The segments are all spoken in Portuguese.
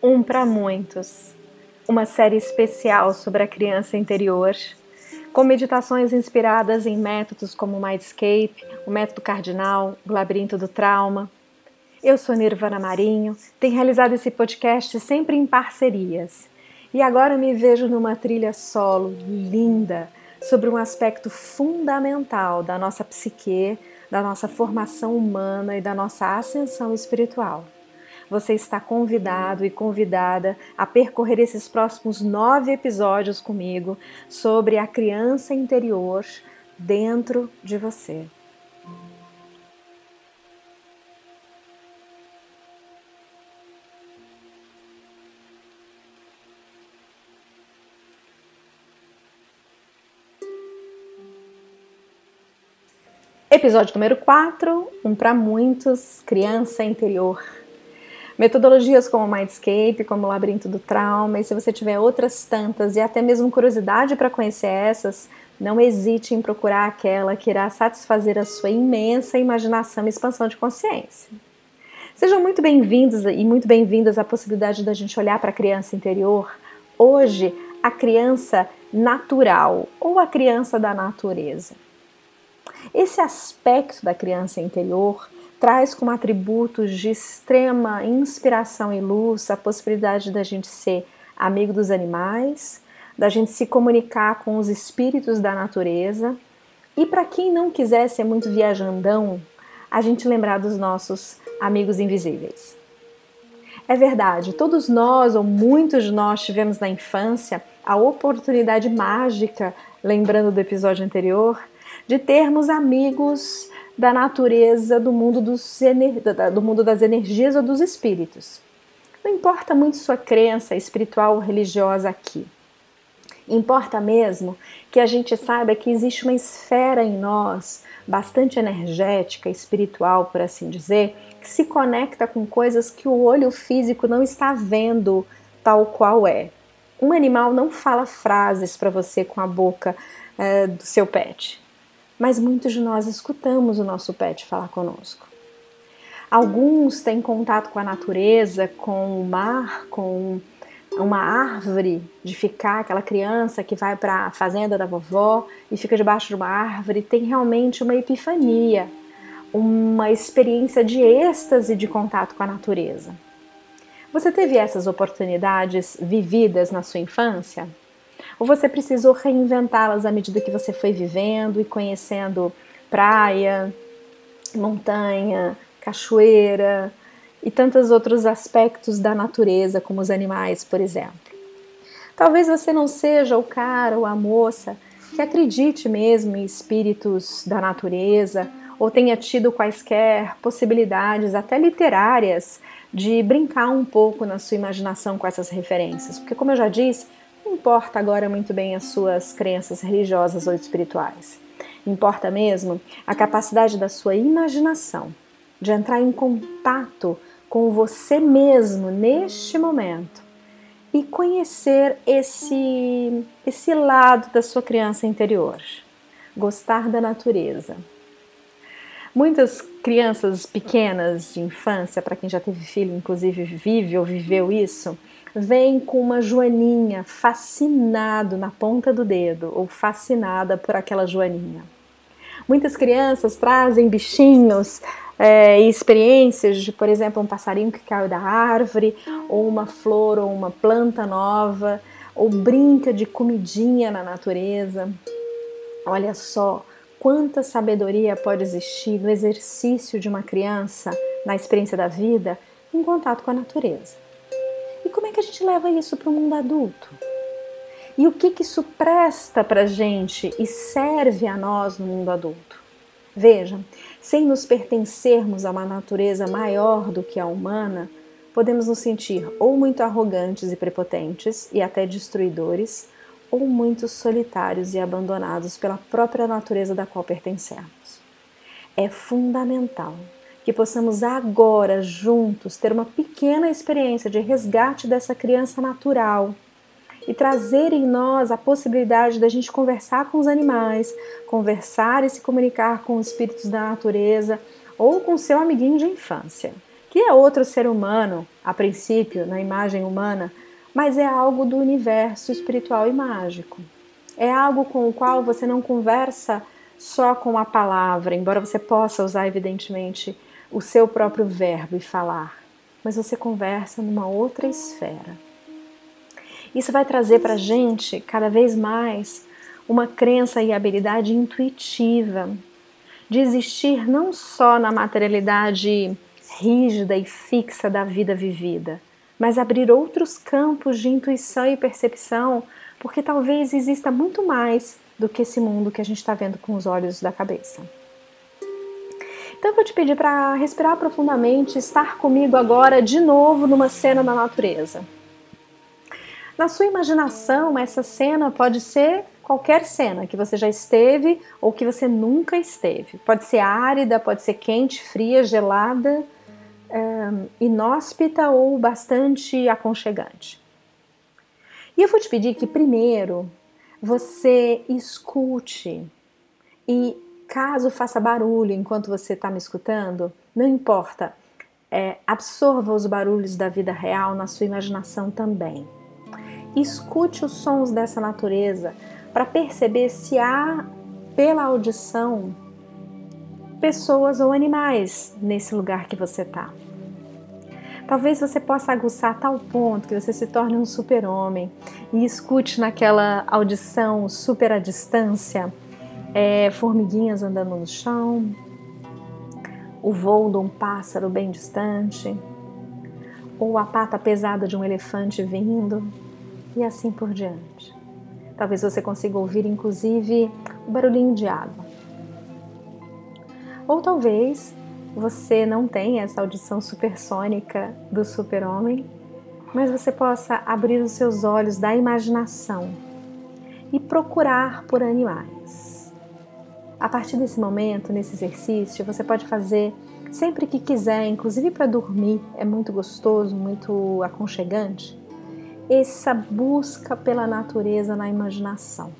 Um para Muitos, uma série especial sobre a criança interior, com meditações inspiradas em métodos como o Mindscape, o método cardinal, o labirinto do trauma. Eu sou Nirvana Marinho, tenho realizado esse podcast sempre em parcerias. E agora me vejo numa trilha solo linda sobre um aspecto fundamental da nossa psique, da nossa formação humana e da nossa ascensão espiritual você está convidado e convidada a percorrer esses próximos nove episódios comigo sobre a criança interior dentro de você. Episódio número 4, um para muitos, criança interior. Metodologias como Mindscape, como o Labirinto do Trauma, e se você tiver outras tantas e até mesmo curiosidade para conhecer essas, não hesite em procurar aquela que irá satisfazer a sua imensa imaginação e expansão de consciência. Sejam muito bem-vindos e muito bem-vindas à possibilidade da gente olhar para a criança interior. Hoje, a criança natural ou a criança da natureza. Esse aspecto da criança interior traz como atributos de extrema inspiração e luz a possibilidade da gente ser amigo dos animais, da gente se comunicar com os espíritos da natureza e para quem não quiser ser muito viajandão, a gente lembrar dos nossos amigos invisíveis. É verdade, todos nós ou muitos de nós tivemos na infância a oportunidade mágica, lembrando do episódio anterior, de termos amigos da natureza do mundo, dos, do mundo das energias ou dos espíritos. Não importa muito sua crença espiritual ou religiosa aqui. Importa mesmo que a gente saiba que existe uma esfera em nós, bastante energética, espiritual, por assim dizer, que se conecta com coisas que o olho físico não está vendo tal qual é. Um animal não fala frases para você com a boca é, do seu pet mas muitos de nós escutamos o nosso pet falar conosco. Alguns têm contato com a natureza, com o mar, com uma árvore, de ficar aquela criança que vai para a fazenda da vovó e fica debaixo de uma árvore, tem realmente uma epifania, uma experiência de êxtase de contato com a natureza. Você teve essas oportunidades vividas na sua infância? Ou você precisou reinventá-las à medida que você foi vivendo e conhecendo praia, montanha, cachoeira e tantos outros aspectos da natureza, como os animais, por exemplo. Talvez você não seja o cara ou a moça que acredite mesmo em espíritos da natureza ou tenha tido quaisquer possibilidades, até literárias, de brincar um pouco na sua imaginação com essas referências. Porque, como eu já disse, importa agora muito bem as suas crenças religiosas ou espirituais. Importa mesmo a capacidade da sua imaginação de entrar em contato com você mesmo neste momento e conhecer esse esse lado da sua criança interior, gostar da natureza. Muitas crianças pequenas de infância, para quem já teve filho, inclusive vive ou viveu isso, vem com uma joaninha fascinado na ponta do dedo ou fascinada por aquela joaninha. Muitas crianças trazem bichinhos é, e experiências de, por exemplo, um passarinho que caiu da árvore, ou uma flor ou uma planta nova, ou brinca de comidinha na natureza. Olha só quanta sabedoria pode existir no exercício de uma criança, na experiência da vida, em contato com a natureza. E como é que a gente leva isso para o mundo adulto? E o que, que isso presta para a gente e serve a nós no mundo adulto? Veja, sem nos pertencermos a uma natureza maior do que a humana, podemos nos sentir ou muito arrogantes e prepotentes e até destruidores, ou muito solitários e abandonados pela própria natureza da qual pertencemos. É fundamental que possamos agora, juntos, ter uma pequena experiência de resgate dessa criança natural e trazer em nós a possibilidade da gente conversar com os animais, conversar e se comunicar com os espíritos da natureza ou com seu amiguinho de infância, que é outro ser humano a princípio, na imagem humana, mas é algo do universo espiritual e mágico. É algo com o qual você não conversa só com a palavra, embora você possa usar, evidentemente, o seu próprio verbo e falar, mas você conversa numa outra esfera. Isso vai trazer para a gente cada vez mais uma crença e habilidade intuitiva de existir não só na materialidade rígida e fixa da vida vivida, mas abrir outros campos de intuição e percepção, porque talvez exista muito mais do que esse mundo que a gente está vendo com os olhos da cabeça. Então eu vou te pedir para respirar profundamente, estar comigo agora de novo numa cena da natureza. Na sua imaginação, essa cena pode ser qualquer cena que você já esteve ou que você nunca esteve. Pode ser árida, pode ser quente, fria, gelada, um, inóspita ou bastante aconchegante. E eu vou te pedir que primeiro você escute e caso faça barulho enquanto você está me escutando, não importa, é, absorva os barulhos da vida real na sua imaginação também. Escute os sons dessa natureza para perceber se há, pela audição, pessoas ou animais nesse lugar que você está. Talvez você possa aguçar a tal ponto que você se torne um super-homem e escute naquela audição super à distância é, formiguinhas andando no chão, o voo de um pássaro bem distante, ou a pata pesada de um elefante vindo, e assim por diante. Talvez você consiga ouvir inclusive o barulhinho de água. Ou talvez você não tenha essa audição supersônica do super-homem, mas você possa abrir os seus olhos da imaginação e procurar por animais. A partir desse momento, nesse exercício, você pode fazer sempre que quiser, inclusive para dormir, é muito gostoso, muito aconchegante. Essa busca pela natureza na imaginação.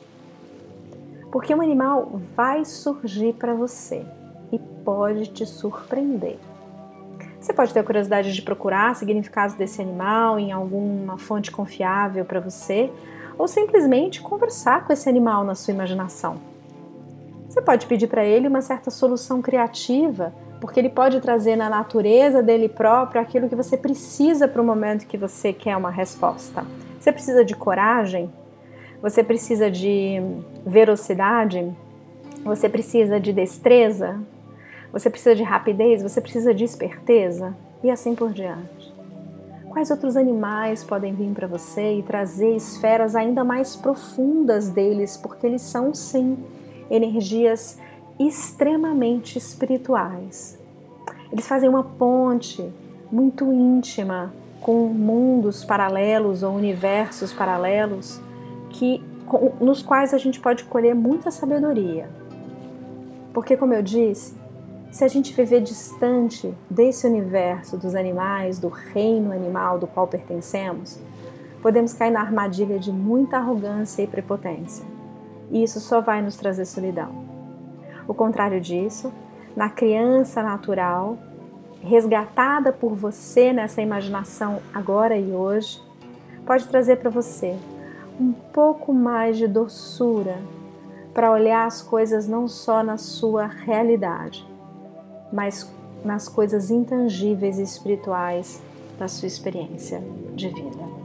Porque um animal vai surgir para você e pode te surpreender. Você pode ter a curiosidade de procurar significados desse animal em alguma fonte confiável para você, ou simplesmente conversar com esse animal na sua imaginação. Você pode pedir para ele uma certa solução criativa, porque ele pode trazer na natureza dele próprio aquilo que você precisa para o momento que você quer uma resposta. Você precisa de coragem? Você precisa de velocidade? Você precisa de destreza? Você precisa de rapidez, você precisa de esperteza e assim por diante. Quais outros animais podem vir para você e trazer esferas ainda mais profundas deles, porque eles são sim energias extremamente espirituais. Eles fazem uma ponte muito íntima com mundos paralelos ou universos paralelos que nos quais a gente pode colher muita sabedoria. Porque como eu disse, se a gente viver distante desse universo dos animais, do reino animal do qual pertencemos, podemos cair na armadilha de muita arrogância e prepotência. E isso só vai nos trazer solidão. O contrário disso, na criança natural, resgatada por você nessa imaginação agora e hoje, pode trazer para você um pouco mais de doçura para olhar as coisas não só na sua realidade, mas nas coisas intangíveis e espirituais da sua experiência de vida.